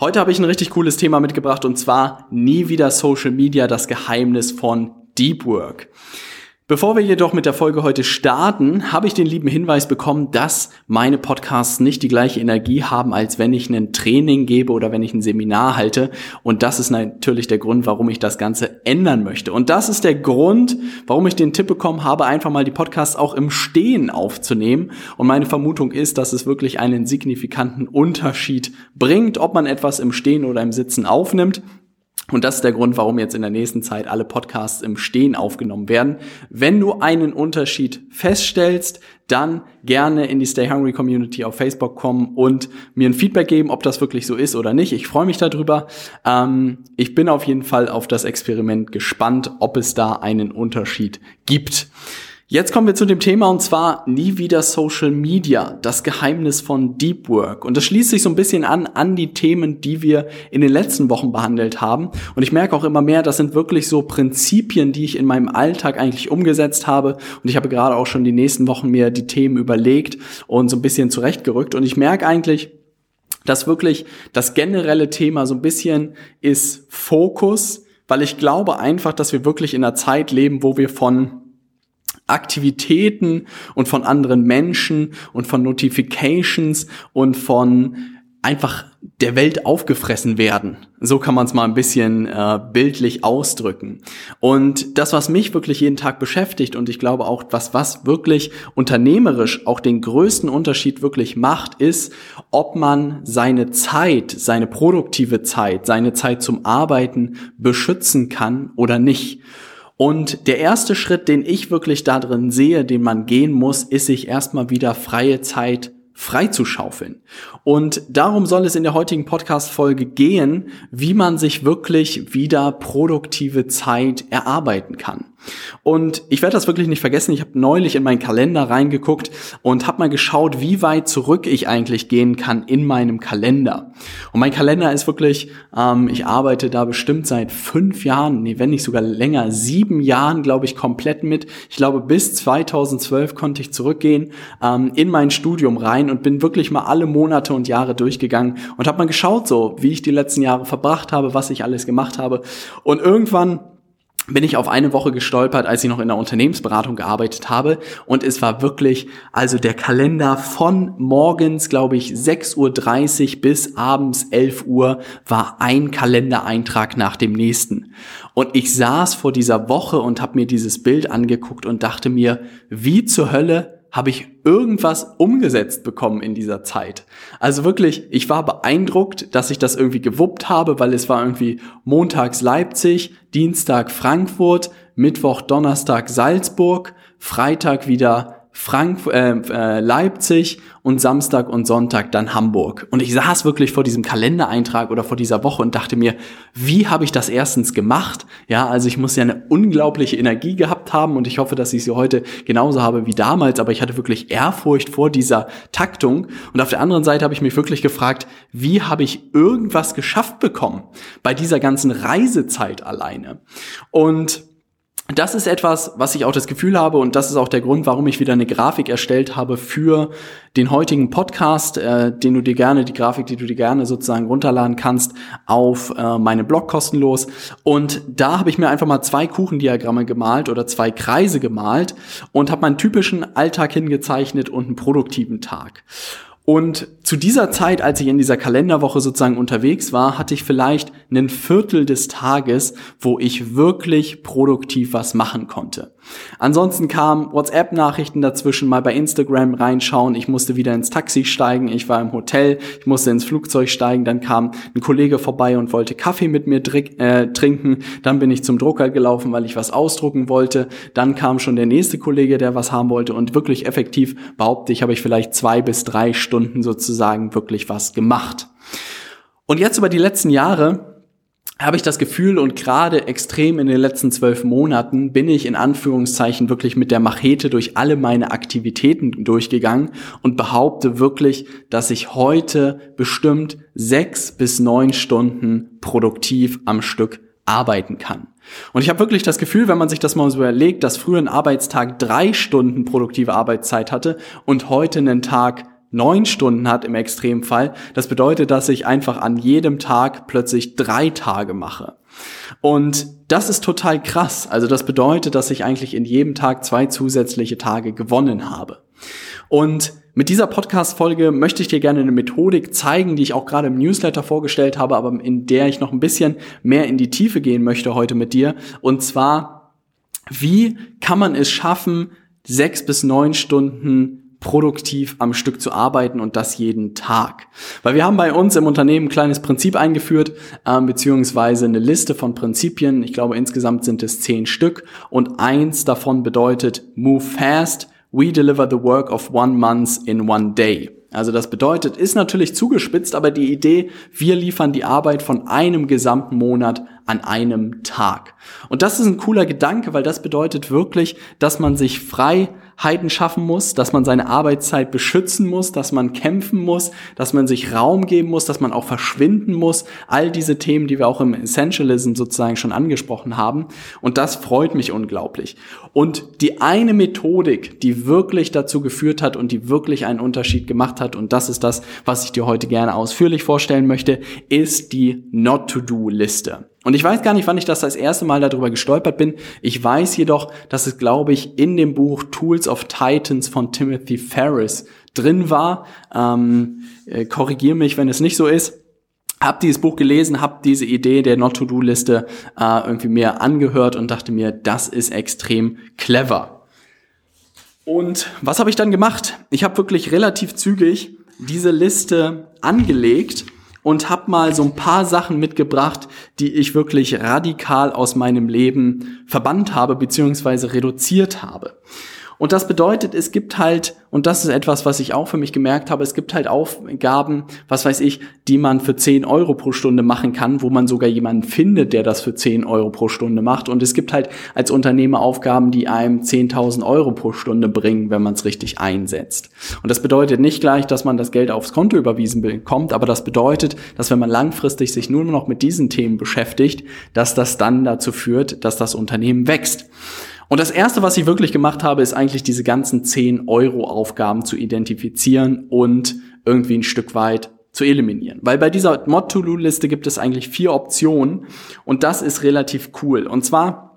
Heute habe ich ein richtig cooles Thema mitgebracht und zwar nie wieder Social Media, das Geheimnis von Deep Work. Bevor wir jedoch mit der Folge heute starten, habe ich den lieben Hinweis bekommen, dass meine Podcasts nicht die gleiche Energie haben, als wenn ich ein Training gebe oder wenn ich ein Seminar halte. Und das ist natürlich der Grund, warum ich das Ganze ändern möchte. Und das ist der Grund, warum ich den Tipp bekommen habe, einfach mal die Podcasts auch im Stehen aufzunehmen. Und meine Vermutung ist, dass es wirklich einen signifikanten Unterschied bringt, ob man etwas im Stehen oder im Sitzen aufnimmt. Und das ist der Grund, warum jetzt in der nächsten Zeit alle Podcasts im Stehen aufgenommen werden. Wenn du einen Unterschied feststellst, dann gerne in die Stay Hungry Community auf Facebook kommen und mir ein Feedback geben, ob das wirklich so ist oder nicht. Ich freue mich darüber. Ähm, ich bin auf jeden Fall auf das Experiment gespannt, ob es da einen Unterschied gibt. Jetzt kommen wir zu dem Thema und zwar nie wieder Social Media, das Geheimnis von Deep Work. Und das schließt sich so ein bisschen an an die Themen, die wir in den letzten Wochen behandelt haben. Und ich merke auch immer mehr, das sind wirklich so Prinzipien, die ich in meinem Alltag eigentlich umgesetzt habe. Und ich habe gerade auch schon die nächsten Wochen mir die Themen überlegt und so ein bisschen zurechtgerückt. Und ich merke eigentlich, dass wirklich das generelle Thema so ein bisschen ist Fokus, weil ich glaube einfach, dass wir wirklich in einer Zeit leben, wo wir von Aktivitäten und von anderen Menschen und von Notifications und von einfach der Welt aufgefressen werden. So kann man es mal ein bisschen äh, bildlich ausdrücken. Und das, was mich wirklich jeden Tag beschäftigt und ich glaube auch, was was wirklich unternehmerisch auch den größten Unterschied wirklich macht, ist, ob man seine Zeit, seine produktive Zeit, seine Zeit zum Arbeiten beschützen kann oder nicht. Und der erste Schritt, den ich wirklich da drin sehe, den man gehen muss, ist sich erstmal wieder freie Zeit freizuschaufeln. Und darum soll es in der heutigen Podcast-Folge gehen, wie man sich wirklich wieder produktive Zeit erarbeiten kann. Und ich werde das wirklich nicht vergessen. Ich habe neulich in meinen Kalender reingeguckt und habe mal geschaut, wie weit zurück ich eigentlich gehen kann in meinem Kalender. Und mein Kalender ist wirklich, ähm, ich arbeite da bestimmt seit fünf Jahren, nee, wenn nicht sogar länger, sieben Jahren, glaube ich, komplett mit. Ich glaube, bis 2012 konnte ich zurückgehen ähm, in mein Studium rein und bin wirklich mal alle Monate und Jahre durchgegangen und habe mal geschaut, so wie ich die letzten Jahre verbracht habe, was ich alles gemacht habe. Und irgendwann bin ich auf eine Woche gestolpert, als ich noch in der Unternehmensberatung gearbeitet habe. Und es war wirklich, also der Kalender von morgens, glaube ich, 6.30 Uhr bis abends 11 Uhr war ein Kalendereintrag nach dem nächsten. Und ich saß vor dieser Woche und habe mir dieses Bild angeguckt und dachte mir, wie zur Hölle habe ich irgendwas umgesetzt bekommen in dieser Zeit. Also wirklich, ich war beeindruckt, dass ich das irgendwie gewuppt habe, weil es war irgendwie montags Leipzig, Dienstag Frankfurt, Mittwoch, Donnerstag Salzburg, Freitag wieder Frank äh, äh, Leipzig und Samstag und Sonntag dann Hamburg. Und ich saß wirklich vor diesem Kalendereintrag oder vor dieser Woche und dachte mir, wie habe ich das erstens gemacht? Ja, also ich muss ja eine unglaubliche Energie gehabt haben und ich hoffe, dass ich sie heute genauso habe wie damals, aber ich hatte wirklich Ehrfurcht vor dieser Taktung. Und auf der anderen Seite habe ich mich wirklich gefragt, wie habe ich irgendwas geschafft bekommen bei dieser ganzen Reisezeit alleine? Und das ist etwas, was ich auch das Gefühl habe und das ist auch der Grund, warum ich wieder eine Grafik erstellt habe für den heutigen Podcast, äh, den du dir gerne, die Grafik, die du dir gerne sozusagen runterladen kannst auf äh, meine Blog kostenlos. Und da habe ich mir einfach mal zwei Kuchendiagramme gemalt oder zwei Kreise gemalt und habe meinen typischen Alltag hingezeichnet und einen produktiven Tag. Und zu dieser Zeit, als ich in dieser Kalenderwoche sozusagen unterwegs war, hatte ich vielleicht einen Viertel des Tages, wo ich wirklich produktiv was machen konnte. Ansonsten kamen WhatsApp-Nachrichten dazwischen, mal bei Instagram reinschauen, ich musste wieder ins Taxi steigen, ich war im Hotel, ich musste ins Flugzeug steigen, dann kam ein Kollege vorbei und wollte Kaffee mit mir äh, trinken, dann bin ich zum Drucker gelaufen, weil ich was ausdrucken wollte, dann kam schon der nächste Kollege, der was haben wollte. Und wirklich effektiv behaupte ich, habe ich vielleicht zwei bis drei Stunden sozusagen wirklich was gemacht. Und jetzt über die letzten Jahre habe ich das Gefühl und gerade extrem in den letzten zwölf Monaten bin ich in Anführungszeichen wirklich mit der Machete durch alle meine Aktivitäten durchgegangen und behaupte wirklich, dass ich heute bestimmt sechs bis neun Stunden produktiv am Stück arbeiten kann. Und ich habe wirklich das Gefühl, wenn man sich das mal so überlegt, dass früher ein Arbeitstag drei Stunden produktive Arbeitszeit hatte und heute einen Tag neun Stunden hat im Extremfall. Das bedeutet, dass ich einfach an jedem Tag plötzlich drei Tage mache. Und das ist total krass. Also das bedeutet, dass ich eigentlich in jedem Tag zwei zusätzliche Tage gewonnen habe. Und mit dieser Podcast-Folge möchte ich dir gerne eine Methodik zeigen, die ich auch gerade im Newsletter vorgestellt habe, aber in der ich noch ein bisschen mehr in die Tiefe gehen möchte heute mit dir. Und zwar, wie kann man es schaffen, sechs bis neun Stunden produktiv am Stück zu arbeiten und das jeden Tag. Weil wir haben bei uns im Unternehmen ein kleines Prinzip eingeführt, ähm, beziehungsweise eine Liste von Prinzipien. Ich glaube, insgesamt sind es zehn Stück und eins davon bedeutet Move Fast, We Deliver the Work of One Month in One Day. Also das bedeutet, ist natürlich zugespitzt, aber die Idee, wir liefern die Arbeit von einem gesamten Monat an einem Tag. Und das ist ein cooler Gedanke, weil das bedeutet wirklich, dass man sich Freiheiten schaffen muss, dass man seine Arbeitszeit beschützen muss, dass man kämpfen muss, dass man sich Raum geben muss, dass man auch verschwinden muss. All diese Themen, die wir auch im Essentialism sozusagen schon angesprochen haben. Und das freut mich unglaublich. Und die eine Methodik, die wirklich dazu geführt hat und die wirklich einen Unterschied gemacht hat, und das ist das, was ich dir heute gerne ausführlich vorstellen möchte, ist die Not-to-Do-Liste. Und ich weiß gar nicht, wann ich das das erste Mal darüber gestolpert bin. Ich weiß jedoch, dass es, glaube ich, in dem Buch Tools of Titans von Timothy Ferris drin war. Ähm, äh, Korrigiere mich, wenn es nicht so ist. Hab dieses Buch gelesen, hab diese Idee der Not-to-Do-Liste äh, irgendwie mehr angehört und dachte mir, das ist extrem clever. Und was habe ich dann gemacht? Ich habe wirklich relativ zügig diese Liste angelegt und habe mal so ein paar Sachen mitgebracht, die ich wirklich radikal aus meinem Leben verbannt habe beziehungsweise reduziert habe. Und das bedeutet, es gibt halt, und das ist etwas, was ich auch für mich gemerkt habe, es gibt halt Aufgaben, was weiß ich, die man für 10 Euro pro Stunde machen kann, wo man sogar jemanden findet, der das für 10 Euro pro Stunde macht. Und es gibt halt als Unternehmer Aufgaben, die einem 10.000 Euro pro Stunde bringen, wenn man es richtig einsetzt. Und das bedeutet nicht gleich, dass man das Geld aufs Konto überwiesen bekommt, aber das bedeutet, dass wenn man langfristig sich nur noch mit diesen Themen beschäftigt, dass das dann dazu führt, dass das Unternehmen wächst. Und das erste, was ich wirklich gemacht habe, ist eigentlich diese ganzen 10 Euro Aufgaben zu identifizieren und irgendwie ein Stück weit zu eliminieren. Weil bei dieser Mod-To-Do-Liste gibt es eigentlich vier Optionen und das ist relativ cool. Und zwar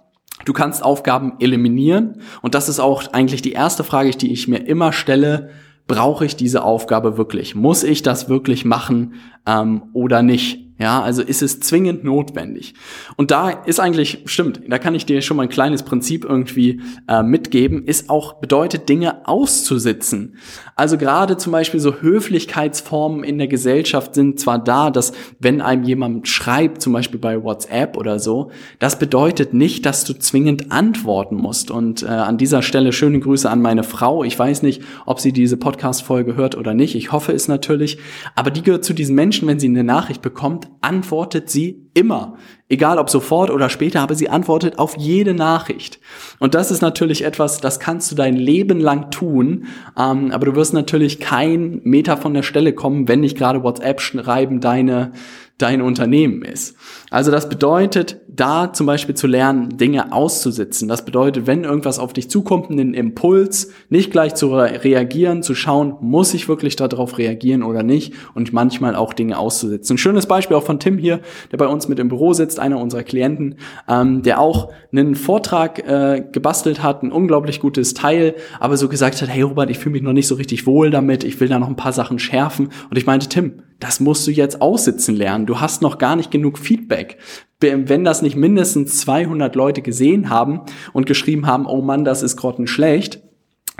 Du kannst Aufgaben eliminieren und das ist auch eigentlich die erste Frage, die ich mir immer stelle. Brauche ich diese Aufgabe wirklich? Muss ich das wirklich machen ähm, oder nicht? Ja, also ist es zwingend notwendig. Und da ist eigentlich, stimmt, da kann ich dir schon mal ein kleines Prinzip irgendwie äh, mitgeben, ist auch bedeutet, Dinge auszusitzen. Also gerade zum Beispiel so Höflichkeitsformen in der Gesellschaft sind zwar da, dass wenn einem jemand schreibt, zum Beispiel bei WhatsApp oder so, das bedeutet nicht, dass du zwingend antworten musst. Und äh, an dieser Stelle schöne Grüße an meine Frau. Ich weiß nicht, ob sie diese Podcast-Folge hört oder nicht. Ich hoffe es natürlich. Aber die gehört zu diesen Menschen, wenn sie eine Nachricht bekommt, antwortet sie immer. Egal ob sofort oder später, aber sie antwortet auf jede Nachricht. Und das ist natürlich etwas, das kannst du dein Leben lang tun, ähm, aber du wirst natürlich kein Meter von der Stelle kommen, wenn nicht gerade WhatsApp schreiben deine, dein Unternehmen ist. Also das bedeutet, da zum Beispiel zu lernen, Dinge auszusitzen. Das bedeutet, wenn irgendwas auf dich zukommt, einen Impuls, nicht gleich zu reagieren, zu schauen, muss ich wirklich darauf reagieren oder nicht und manchmal auch Dinge auszusitzen. Ein schönes Beispiel auch von Tim hier, der bei uns mit im Büro sitzt, einer unserer Klienten, ähm, der auch einen Vortrag äh, gebastelt hat, ein unglaublich gutes Teil, aber so gesagt hat, hey Robert, ich fühle mich noch nicht so richtig wohl damit, ich will da noch ein paar Sachen schärfen. Und ich meinte, Tim, das musst du jetzt aussitzen lernen. Du hast noch gar nicht genug Feedback. Wenn das nicht mindestens 200 Leute gesehen haben und geschrieben haben, oh Mann, das ist grottenschlecht,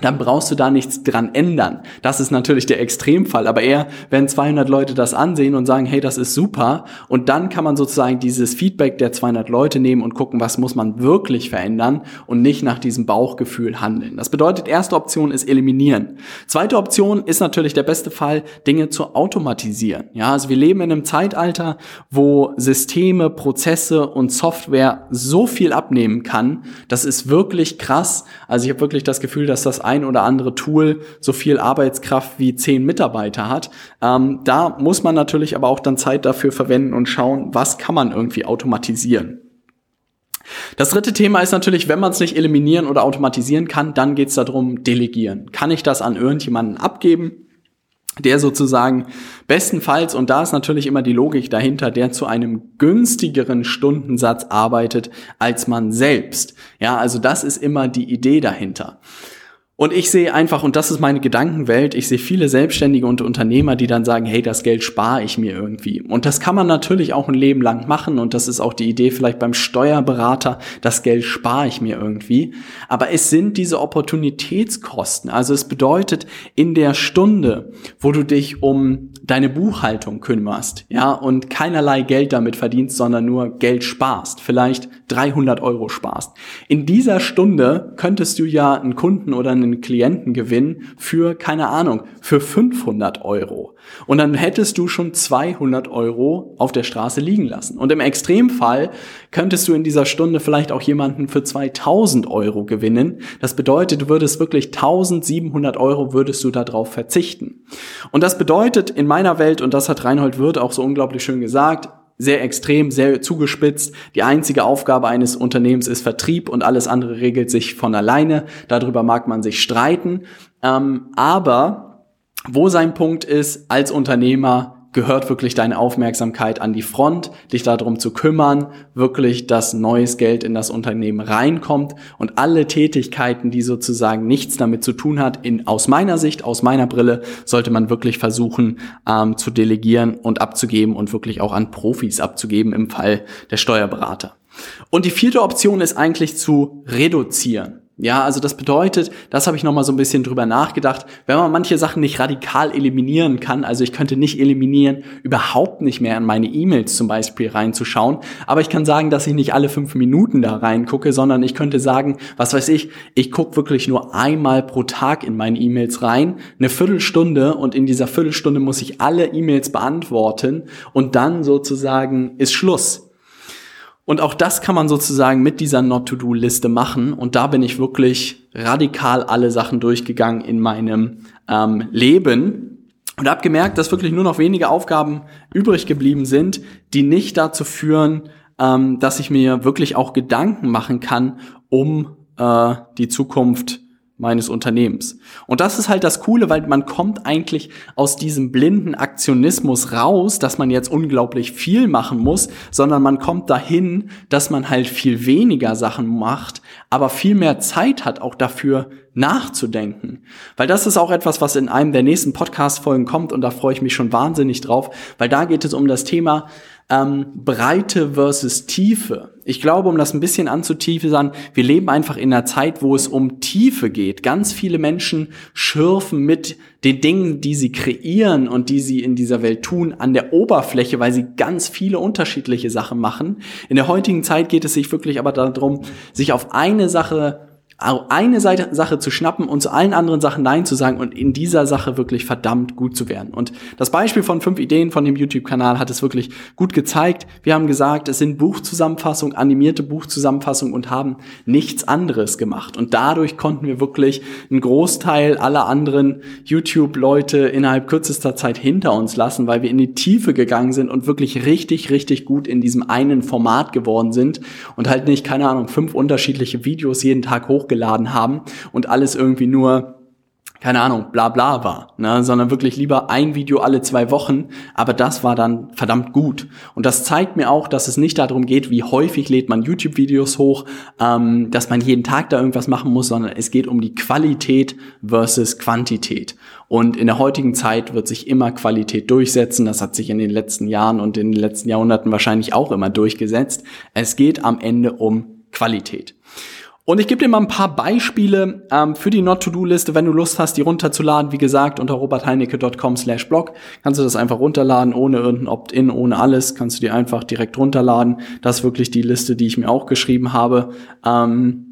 dann brauchst du da nichts dran ändern. Das ist natürlich der Extremfall, aber eher, wenn 200 Leute das ansehen und sagen, hey, das ist super, und dann kann man sozusagen dieses Feedback der 200 Leute nehmen und gucken, was muss man wirklich verändern und nicht nach diesem Bauchgefühl handeln. Das bedeutet, erste Option ist eliminieren. Zweite Option ist natürlich der beste Fall, Dinge zu automatisieren. Ja, also wir leben in einem Zeitalter, wo Systeme, Prozesse und Software so viel abnehmen kann. Das ist wirklich krass. Also ich habe wirklich das Gefühl, dass das ein oder andere Tool so viel Arbeitskraft wie zehn Mitarbeiter hat. Ähm, da muss man natürlich aber auch dann Zeit dafür verwenden und schauen, was kann man irgendwie automatisieren. Das dritte Thema ist natürlich, wenn man es nicht eliminieren oder automatisieren kann, dann geht es darum, delegieren. Kann ich das an irgendjemanden abgeben? der sozusagen bestenfalls, und da ist natürlich immer die Logik dahinter, der zu einem günstigeren Stundensatz arbeitet als man selbst. Ja, also das ist immer die Idee dahinter. Und ich sehe einfach, und das ist meine Gedankenwelt, ich sehe viele Selbstständige und Unternehmer, die dann sagen, hey, das Geld spare ich mir irgendwie. Und das kann man natürlich auch ein Leben lang machen. Und das ist auch die Idee vielleicht beim Steuerberater, das Geld spare ich mir irgendwie. Aber es sind diese Opportunitätskosten. Also es bedeutet, in der Stunde, wo du dich um deine Buchhaltung kümmerst, ja, und keinerlei Geld damit verdienst, sondern nur Geld sparst, vielleicht 300 Euro sparst. In dieser Stunde könntest du ja einen Kunden oder einen Klienten für, keine Ahnung, für 500 Euro. Und dann hättest du schon 200 Euro auf der Straße liegen lassen. Und im Extremfall könntest du in dieser Stunde vielleicht auch jemanden für 2000 Euro gewinnen. Das bedeutet, du würdest wirklich 1700 Euro würdest du darauf verzichten. Und das bedeutet in meiner Welt, und das hat Reinhold Wirth auch so unglaublich schön gesagt, sehr extrem, sehr zugespitzt. Die einzige Aufgabe eines Unternehmens ist Vertrieb und alles andere regelt sich von alleine. Darüber mag man sich streiten. Ähm, aber wo sein Punkt ist, als Unternehmer gehört wirklich deine Aufmerksamkeit an die Front, dich darum zu kümmern, wirklich, dass neues Geld in das Unternehmen reinkommt und alle Tätigkeiten, die sozusagen nichts damit zu tun hat, in, aus meiner Sicht, aus meiner Brille, sollte man wirklich versuchen ähm, zu delegieren und abzugeben und wirklich auch an Profis abzugeben im Fall der Steuerberater. Und die vierte Option ist eigentlich zu reduzieren. Ja, also das bedeutet, das habe ich nochmal so ein bisschen drüber nachgedacht, wenn man manche Sachen nicht radikal eliminieren kann, also ich könnte nicht eliminieren, überhaupt nicht mehr in meine E-Mails zum Beispiel reinzuschauen, aber ich kann sagen, dass ich nicht alle fünf Minuten da reingucke, sondern ich könnte sagen, was weiß ich, ich gucke wirklich nur einmal pro Tag in meine E-Mails rein, eine Viertelstunde und in dieser Viertelstunde muss ich alle E-Mails beantworten und dann sozusagen ist Schluss. Und auch das kann man sozusagen mit dieser Not-to-Do-Liste machen. Und da bin ich wirklich radikal alle Sachen durchgegangen in meinem ähm, Leben und habe gemerkt, dass wirklich nur noch wenige Aufgaben übrig geblieben sind, die nicht dazu führen, ähm, dass ich mir wirklich auch Gedanken machen kann, um äh, die Zukunft meines Unternehmens. Und das ist halt das Coole, weil man kommt eigentlich aus diesem blinden Aktionismus raus, dass man jetzt unglaublich viel machen muss, sondern man kommt dahin, dass man halt viel weniger Sachen macht, aber viel mehr Zeit hat auch dafür nachzudenken. Weil das ist auch etwas, was in einem der nächsten Podcast-Folgen kommt und da freue ich mich schon wahnsinnig drauf, weil da geht es um das Thema, ähm, Breite versus Tiefe. Ich glaube, um das ein bisschen anzutiefern, wir leben einfach in einer Zeit, wo es um Tiefe geht. Ganz viele Menschen schürfen mit den Dingen, die sie kreieren und die sie in dieser Welt tun, an der Oberfläche, weil sie ganz viele unterschiedliche Sachen machen. In der heutigen Zeit geht es sich wirklich aber darum, sich auf eine Sache eine Seite, Sache zu schnappen und zu allen anderen Sachen Nein zu sagen und in dieser Sache wirklich verdammt gut zu werden. Und das Beispiel von fünf Ideen von dem YouTube-Kanal hat es wirklich gut gezeigt. Wir haben gesagt, es sind Buchzusammenfassungen, animierte Buchzusammenfassungen und haben nichts anderes gemacht. Und dadurch konnten wir wirklich einen Großteil aller anderen YouTube-Leute innerhalb kürzester Zeit hinter uns lassen, weil wir in die Tiefe gegangen sind und wirklich richtig, richtig gut in diesem einen Format geworden sind und halt nicht, keine Ahnung, fünf unterschiedliche Videos jeden Tag hoch hochgeladen haben und alles irgendwie nur keine Ahnung, bla bla war, ne? sondern wirklich lieber ein Video alle zwei Wochen, aber das war dann verdammt gut. Und das zeigt mir auch, dass es nicht darum geht, wie häufig lädt man YouTube-Videos hoch, ähm, dass man jeden Tag da irgendwas machen muss, sondern es geht um die Qualität versus Quantität. Und in der heutigen Zeit wird sich immer Qualität durchsetzen. Das hat sich in den letzten Jahren und in den letzten Jahrhunderten wahrscheinlich auch immer durchgesetzt. Es geht am Ende um Qualität. Und ich gebe dir mal ein paar Beispiele ähm, für die Not-to-Do-Liste, wenn du Lust hast, die runterzuladen. Wie gesagt, unter robertheinecke.com slash blog kannst du das einfach runterladen, ohne irgendein Opt-in, ohne alles. Kannst du dir einfach direkt runterladen. Das ist wirklich die Liste, die ich mir auch geschrieben habe. Ähm,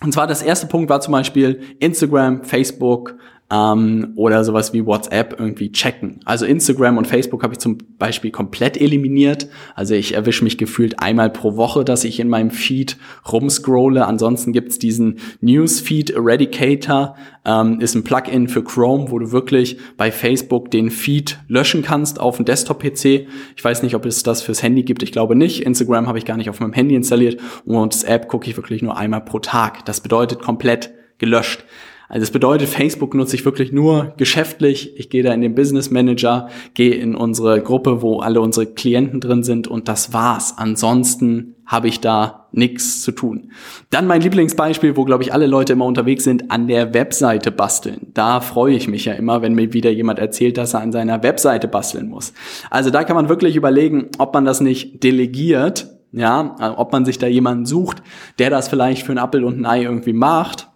und zwar das erste Punkt war zum Beispiel Instagram, Facebook, ähm, oder sowas wie WhatsApp irgendwie checken. Also Instagram und Facebook habe ich zum Beispiel komplett eliminiert. Also ich erwische mich gefühlt einmal pro Woche, dass ich in meinem Feed rumscrolle. Ansonsten gibt's diesen Newsfeed Eradicator, ähm, ist ein Plugin für Chrome, wo du wirklich bei Facebook den Feed löschen kannst auf dem Desktop-PC. Ich weiß nicht, ob es das fürs Handy gibt. Ich glaube nicht. Instagram habe ich gar nicht auf meinem Handy installiert und WhatsApp gucke ich wirklich nur einmal pro Tag. Das bedeutet komplett gelöscht. Also das bedeutet, Facebook nutze ich wirklich nur geschäftlich. Ich gehe da in den Business Manager, gehe in unsere Gruppe, wo alle unsere Klienten drin sind und das war's. Ansonsten habe ich da nichts zu tun. Dann mein Lieblingsbeispiel, wo glaube ich alle Leute immer unterwegs sind, an der Webseite basteln. Da freue ich mich ja immer, wenn mir wieder jemand erzählt, dass er an seiner Webseite basteln muss. Also da kann man wirklich überlegen, ob man das nicht delegiert, ja, ob man sich da jemanden sucht, der das vielleicht für ein Apple und ein Ei irgendwie macht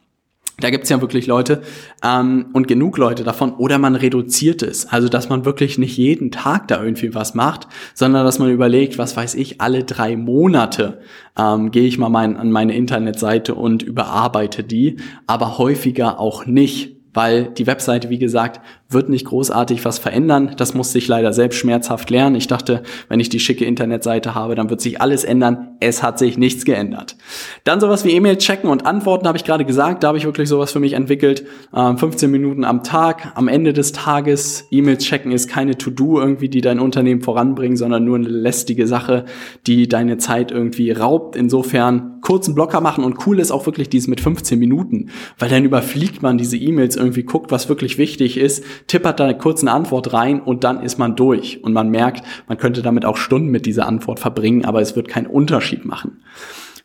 da gibt's ja wirklich Leute ähm, und genug Leute davon. Oder man reduziert es. Also, dass man wirklich nicht jeden Tag da irgendwie was macht, sondern dass man überlegt, was weiß ich, alle drei Monate ähm, gehe ich mal mein, an meine Internetseite und überarbeite die, aber häufiger auch nicht weil die Webseite, wie gesagt, wird nicht großartig was verändern. Das musste ich leider selbst schmerzhaft lernen. Ich dachte, wenn ich die schicke Internetseite habe, dann wird sich alles ändern. Es hat sich nichts geändert. Dann sowas wie E-Mail checken und antworten, habe ich gerade gesagt. Da habe ich wirklich sowas für mich entwickelt. 15 ähm, Minuten am Tag, am Ende des Tages. E-Mails checken ist keine To-Do irgendwie, die dein Unternehmen voranbringen, sondern nur eine lästige Sache, die deine Zeit irgendwie raubt. Insofern kurzen Blocker machen und cool ist auch wirklich dieses mit 15 Minuten, weil dann überfliegt man diese E-Mails irgendwie, guckt, was wirklich wichtig ist, tippert da eine kurze Antwort rein und dann ist man durch. Und man merkt, man könnte damit auch Stunden mit dieser Antwort verbringen, aber es wird keinen Unterschied machen.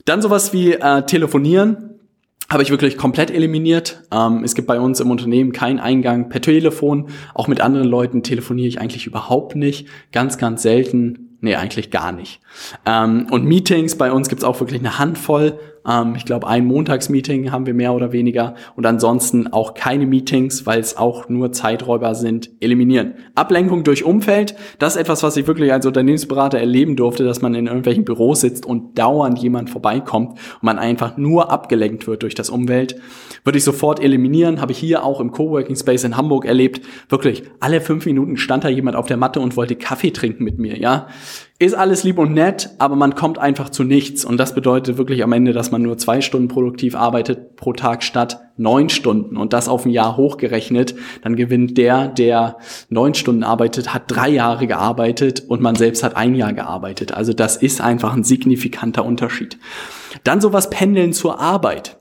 Dann sowas wie äh, telefonieren habe ich wirklich komplett eliminiert. Ähm, es gibt bei uns im Unternehmen keinen Eingang per Telefon. Auch mit anderen Leuten telefoniere ich eigentlich überhaupt nicht. Ganz, ganz selten. Nee, eigentlich gar nicht. Ähm, und Meetings, bei uns gibt's auch wirklich eine Handvoll. Ähm, ich glaube, ein Montagsmeeting haben wir mehr oder weniger. Und ansonsten auch keine Meetings, weil es auch nur Zeiträuber sind, eliminieren. Ablenkung durch Umfeld, das ist etwas, was ich wirklich als Unternehmensberater erleben durfte, dass man in irgendwelchen Büros sitzt und dauernd jemand vorbeikommt und man einfach nur abgelenkt wird durch das Umwelt. Würde ich sofort eliminieren. Habe ich hier auch im Coworking Space in Hamburg erlebt. Wirklich, alle fünf Minuten stand da jemand auf der Matte und wollte Kaffee trinken mit mir, ja ist alles lieb und nett, aber man kommt einfach zu nichts. Und das bedeutet wirklich am Ende, dass man nur zwei Stunden produktiv arbeitet pro Tag statt neun Stunden. Und das auf ein Jahr hochgerechnet, dann gewinnt der, der neun Stunden arbeitet, hat drei Jahre gearbeitet und man selbst hat ein Jahr gearbeitet. Also das ist einfach ein signifikanter Unterschied. Dann sowas Pendeln zur Arbeit.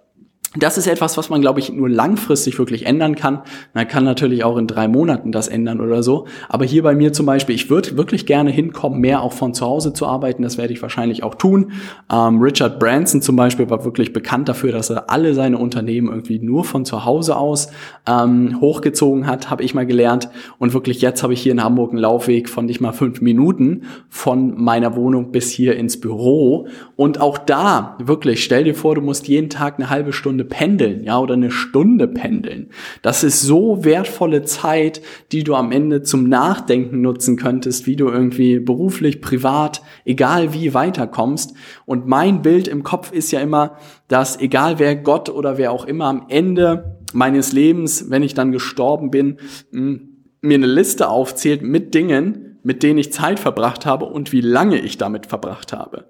Das ist etwas, was man, glaube ich, nur langfristig wirklich ändern kann. Man kann natürlich auch in drei Monaten das ändern oder so. Aber hier bei mir zum Beispiel, ich würde wirklich gerne hinkommen, mehr auch von zu Hause zu arbeiten. Das werde ich wahrscheinlich auch tun. Ähm, Richard Branson zum Beispiel war wirklich bekannt dafür, dass er alle seine Unternehmen irgendwie nur von zu Hause aus ähm, hochgezogen hat, habe ich mal gelernt. Und wirklich jetzt habe ich hier in Hamburg einen Laufweg von nicht mal fünf Minuten von meiner Wohnung bis hier ins Büro. Und auch da, wirklich, stell dir vor, du musst jeden Tag eine halbe Stunde Stunde pendeln, ja, oder eine Stunde pendeln. Das ist so wertvolle Zeit, die du am Ende zum Nachdenken nutzen könntest, wie du irgendwie beruflich, privat, egal wie weiterkommst. Und mein Bild im Kopf ist ja immer, dass egal wer Gott oder wer auch immer am Ende meines Lebens, wenn ich dann gestorben bin, mir eine Liste aufzählt mit Dingen, mit denen ich Zeit verbracht habe und wie lange ich damit verbracht habe.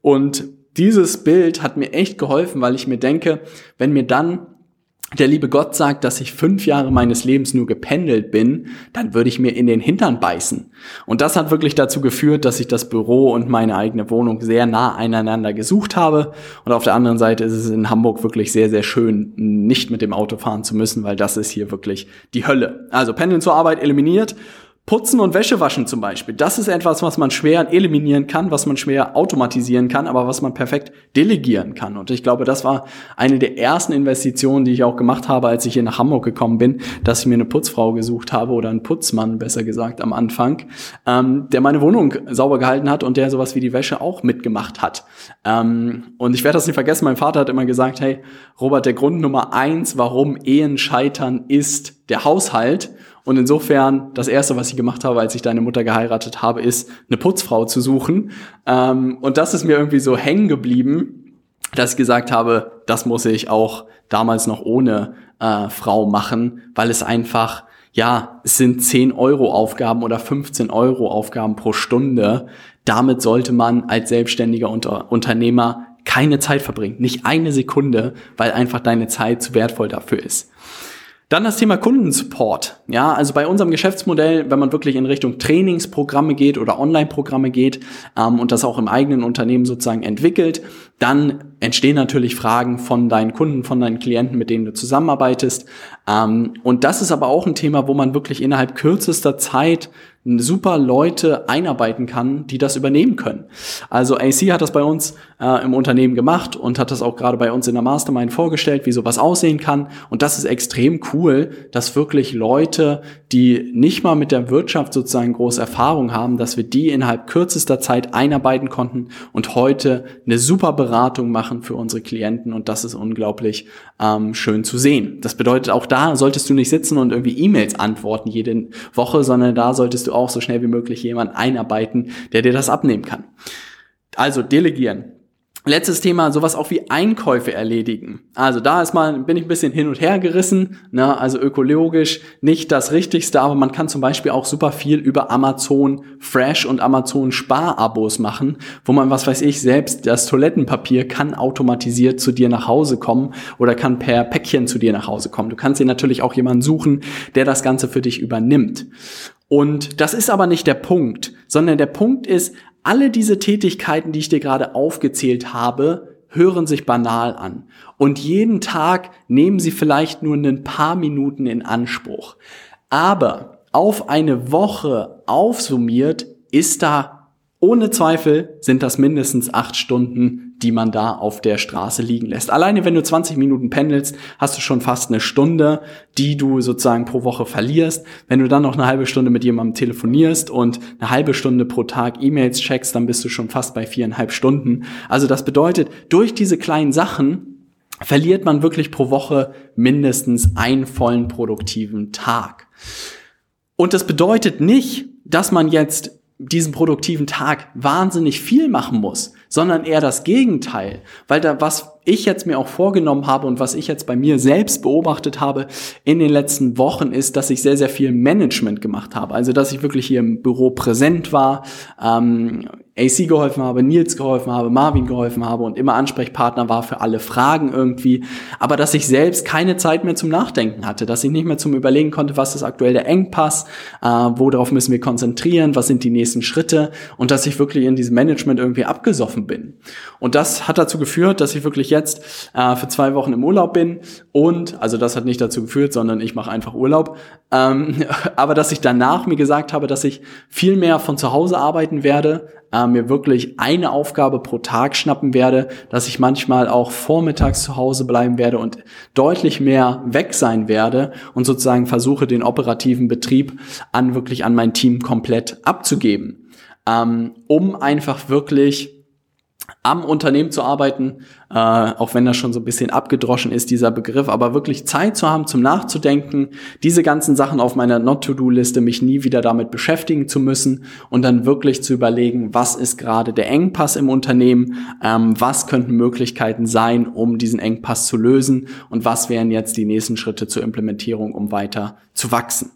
Und dieses Bild hat mir echt geholfen, weil ich mir denke, wenn mir dann der liebe Gott sagt, dass ich fünf Jahre meines Lebens nur gependelt bin, dann würde ich mir in den Hintern beißen. Und das hat wirklich dazu geführt, dass ich das Büro und meine eigene Wohnung sehr nah aneinander gesucht habe. Und auf der anderen Seite ist es in Hamburg wirklich sehr, sehr schön, nicht mit dem Auto fahren zu müssen, weil das ist hier wirklich die Hölle. Also Pendeln zur Arbeit eliminiert Putzen und Wäsche waschen zum Beispiel. Das ist etwas, was man schwer eliminieren kann, was man schwer automatisieren kann, aber was man perfekt delegieren kann. Und ich glaube, das war eine der ersten Investitionen, die ich auch gemacht habe, als ich hier nach Hamburg gekommen bin, dass ich mir eine Putzfrau gesucht habe oder einen Putzmann, besser gesagt, am Anfang, ähm, der meine Wohnung sauber gehalten hat und der sowas wie die Wäsche auch mitgemacht hat. Ähm, und ich werde das nicht vergessen, mein Vater hat immer gesagt, hey, Robert, der Grund Nummer eins, warum Ehen scheitern, ist der Haushalt. Und insofern, das erste, was ich gemacht habe, als ich deine Mutter geheiratet habe, ist, eine Putzfrau zu suchen. Ähm, und das ist mir irgendwie so hängen geblieben, dass ich gesagt habe, das muss ich auch damals noch ohne äh, Frau machen, weil es einfach, ja, es sind 10 Euro Aufgaben oder 15 Euro Aufgaben pro Stunde. Damit sollte man als selbstständiger Unter Unternehmer keine Zeit verbringen. Nicht eine Sekunde, weil einfach deine Zeit zu wertvoll dafür ist. Dann das Thema Kundensupport. Ja, also bei unserem Geschäftsmodell, wenn man wirklich in Richtung Trainingsprogramme geht oder Online-Programme geht ähm, und das auch im eigenen Unternehmen sozusagen entwickelt, dann entstehen natürlich Fragen von deinen Kunden, von deinen Klienten, mit denen du zusammenarbeitest. Ähm, und das ist aber auch ein Thema, wo man wirklich innerhalb kürzester Zeit super Leute einarbeiten kann, die das übernehmen können. Also AC hat das bei uns äh, im Unternehmen gemacht und hat das auch gerade bei uns in der Mastermind vorgestellt, wie sowas aussehen kann. Und das ist extrem cool, dass wirklich Leute, die nicht mal mit der Wirtschaft sozusagen große Erfahrung haben, dass wir die innerhalb kürzester Zeit einarbeiten konnten und heute eine super Beratung machen für unsere Klienten. Und das ist unglaublich ähm, schön zu sehen. Das bedeutet, auch da solltest du nicht sitzen und irgendwie E-Mails antworten jede Woche, sondern da solltest du auch so schnell wie möglich jemanden einarbeiten, der dir das abnehmen kann. Also delegieren. Letztes Thema, sowas auch wie Einkäufe erledigen. Also da ist mal, bin ich ein bisschen hin und her gerissen, ne? also ökologisch nicht das Richtigste, aber man kann zum Beispiel auch super viel über Amazon Fresh und Amazon Sparabos machen, wo man, was weiß ich, selbst das Toilettenpapier kann automatisiert zu dir nach Hause kommen oder kann per Päckchen zu dir nach Hause kommen. Du kannst dir natürlich auch jemanden suchen, der das Ganze für dich übernimmt. Und das ist aber nicht der Punkt, sondern der Punkt ist, alle diese Tätigkeiten, die ich dir gerade aufgezählt habe, hören sich banal an. Und jeden Tag nehmen sie vielleicht nur ein paar Minuten in Anspruch. Aber auf eine Woche aufsummiert ist da ohne Zweifel sind das mindestens acht Stunden die man da auf der Straße liegen lässt. Alleine wenn du 20 Minuten pendelst, hast du schon fast eine Stunde, die du sozusagen pro Woche verlierst. Wenn du dann noch eine halbe Stunde mit jemandem telefonierst und eine halbe Stunde pro Tag E-Mails checkst, dann bist du schon fast bei viereinhalb Stunden. Also das bedeutet, durch diese kleinen Sachen verliert man wirklich pro Woche mindestens einen vollen produktiven Tag. Und das bedeutet nicht, dass man jetzt diesen produktiven Tag wahnsinnig viel machen muss, sondern eher das Gegenteil. Weil da, was ich jetzt mir auch vorgenommen habe und was ich jetzt bei mir selbst beobachtet habe in den letzten Wochen ist, dass ich sehr, sehr viel Management gemacht habe. Also, dass ich wirklich hier im Büro präsent war, ähm, AC geholfen habe, Nils geholfen habe, Marvin geholfen habe und immer Ansprechpartner war für alle Fragen irgendwie, aber dass ich selbst keine Zeit mehr zum Nachdenken hatte, dass ich nicht mehr zum Überlegen konnte, was ist aktuell der Engpass, äh, worauf müssen wir konzentrieren, was sind die nächsten Schritte und dass ich wirklich in diesem Management irgendwie abgesoffen bin. Und das hat dazu geführt, dass ich wirklich jetzt äh, für zwei Wochen im Urlaub bin und, also das hat nicht dazu geführt, sondern ich mache einfach Urlaub, ähm, aber dass ich danach mir gesagt habe, dass ich viel mehr von zu Hause arbeiten werde, äh, mir wirklich eine Aufgabe pro Tag schnappen werde, dass ich manchmal auch vormittags zu Hause bleiben werde und deutlich mehr weg sein werde und sozusagen versuche, den operativen Betrieb an wirklich an mein Team komplett abzugeben, ähm, um einfach wirklich am Unternehmen zu arbeiten, äh, auch wenn das schon so ein bisschen abgedroschen ist, dieser Begriff, aber wirklich Zeit zu haben zum Nachzudenken, diese ganzen Sachen auf meiner Not-to-Do-Liste, mich nie wieder damit beschäftigen zu müssen und dann wirklich zu überlegen, was ist gerade der Engpass im Unternehmen, ähm, was könnten Möglichkeiten sein, um diesen Engpass zu lösen und was wären jetzt die nächsten Schritte zur Implementierung, um weiter zu wachsen.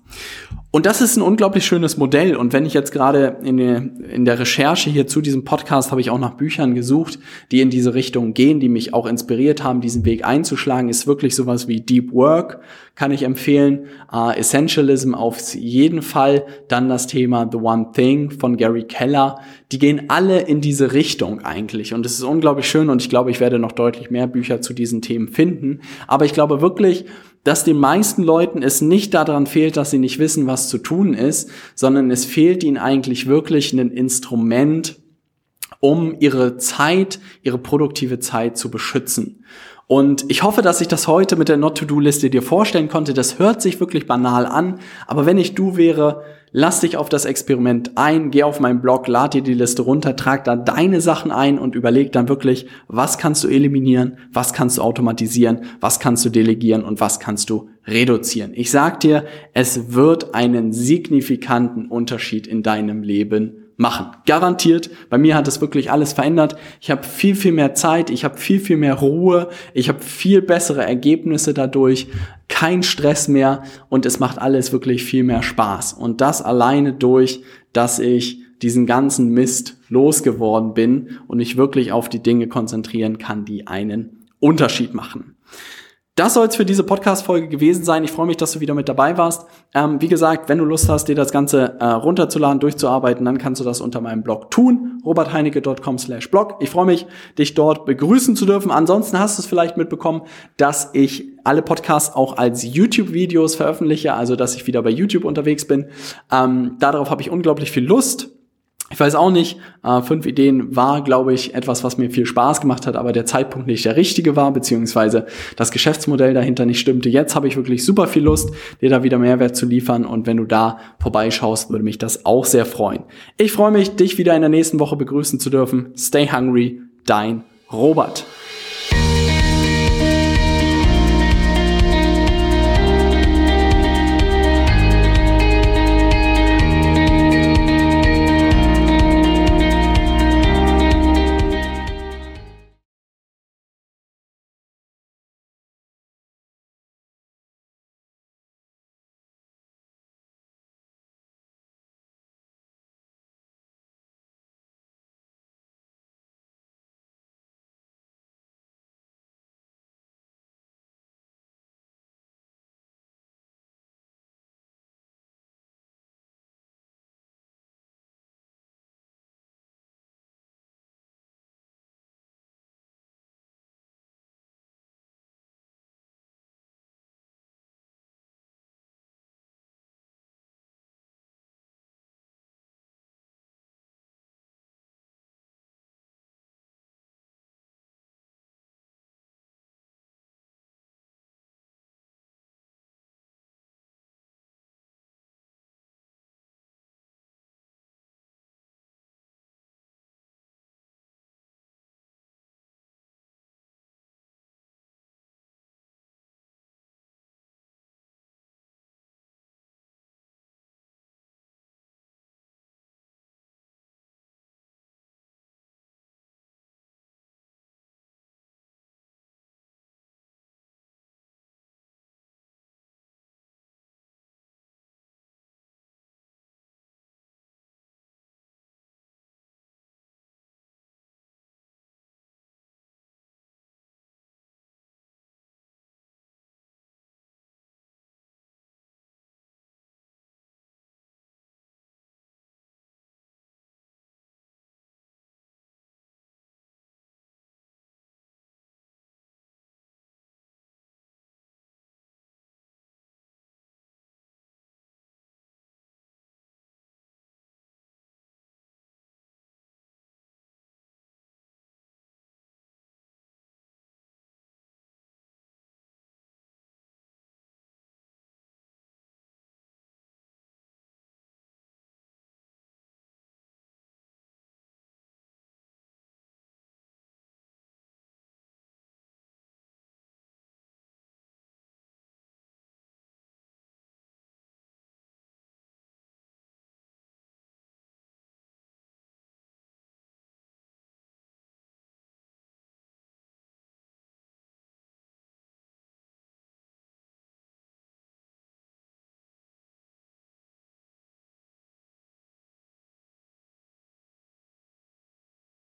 Und das ist ein unglaublich schönes Modell. Und wenn ich jetzt gerade in der, Recherche hier zu diesem Podcast habe ich auch nach Büchern gesucht, die in diese Richtung gehen, die mich auch inspiriert haben, diesen Weg einzuschlagen, ist wirklich sowas wie Deep Work, kann ich empfehlen. Uh, Essentialism auf jeden Fall. Dann das Thema The One Thing von Gary Keller. Die gehen alle in diese Richtung eigentlich. Und es ist unglaublich schön und ich glaube, ich werde noch deutlich mehr Bücher zu diesen Themen finden. Aber ich glaube wirklich, dass den meisten Leuten es nicht daran fehlt, dass sie nicht wissen, was zu tun ist, sondern es fehlt ihnen eigentlich wirklich ein Instrument, um ihre Zeit, ihre produktive Zeit zu beschützen. Und ich hoffe, dass ich das heute mit der Not-to-Do-Liste dir vorstellen konnte. Das hört sich wirklich banal an, aber wenn ich du wäre, lass dich auf das Experiment ein, geh auf meinen Blog, lad dir die Liste runter, trag da deine Sachen ein und überleg dann wirklich, was kannst du eliminieren, was kannst du automatisieren, was kannst du delegieren und was kannst du reduzieren. Ich sag dir, es wird einen signifikanten Unterschied in deinem Leben machen. Garantiert. Bei mir hat es wirklich alles verändert. Ich habe viel, viel mehr Zeit, ich habe viel, viel mehr Ruhe, ich habe viel bessere Ergebnisse dadurch, kein Stress mehr und es macht alles wirklich viel mehr Spaß. Und das alleine durch, dass ich diesen ganzen Mist losgeworden bin und mich wirklich auf die Dinge konzentrieren kann, die einen Unterschied machen. Das soll es für diese Podcast-Folge gewesen sein. Ich freue mich, dass du wieder mit dabei warst. Ähm, wie gesagt, wenn du Lust hast, dir das Ganze äh, runterzuladen, durchzuarbeiten, dann kannst du das unter meinem Blog tun, robertheinecke.com slash blog. Ich freue mich, dich dort begrüßen zu dürfen. Ansonsten hast du es vielleicht mitbekommen, dass ich alle Podcasts auch als YouTube-Videos veröffentliche, also dass ich wieder bei YouTube unterwegs bin. Ähm, darauf habe ich unglaublich viel Lust. Ich weiß auch nicht, äh, fünf Ideen war, glaube ich, etwas, was mir viel Spaß gemacht hat, aber der Zeitpunkt nicht der richtige war, beziehungsweise das Geschäftsmodell dahinter nicht stimmte. Jetzt habe ich wirklich super viel Lust, dir da wieder Mehrwert zu liefern und wenn du da vorbeischaust, würde mich das auch sehr freuen. Ich freue mich, dich wieder in der nächsten Woche begrüßen zu dürfen. Stay hungry, dein Robert.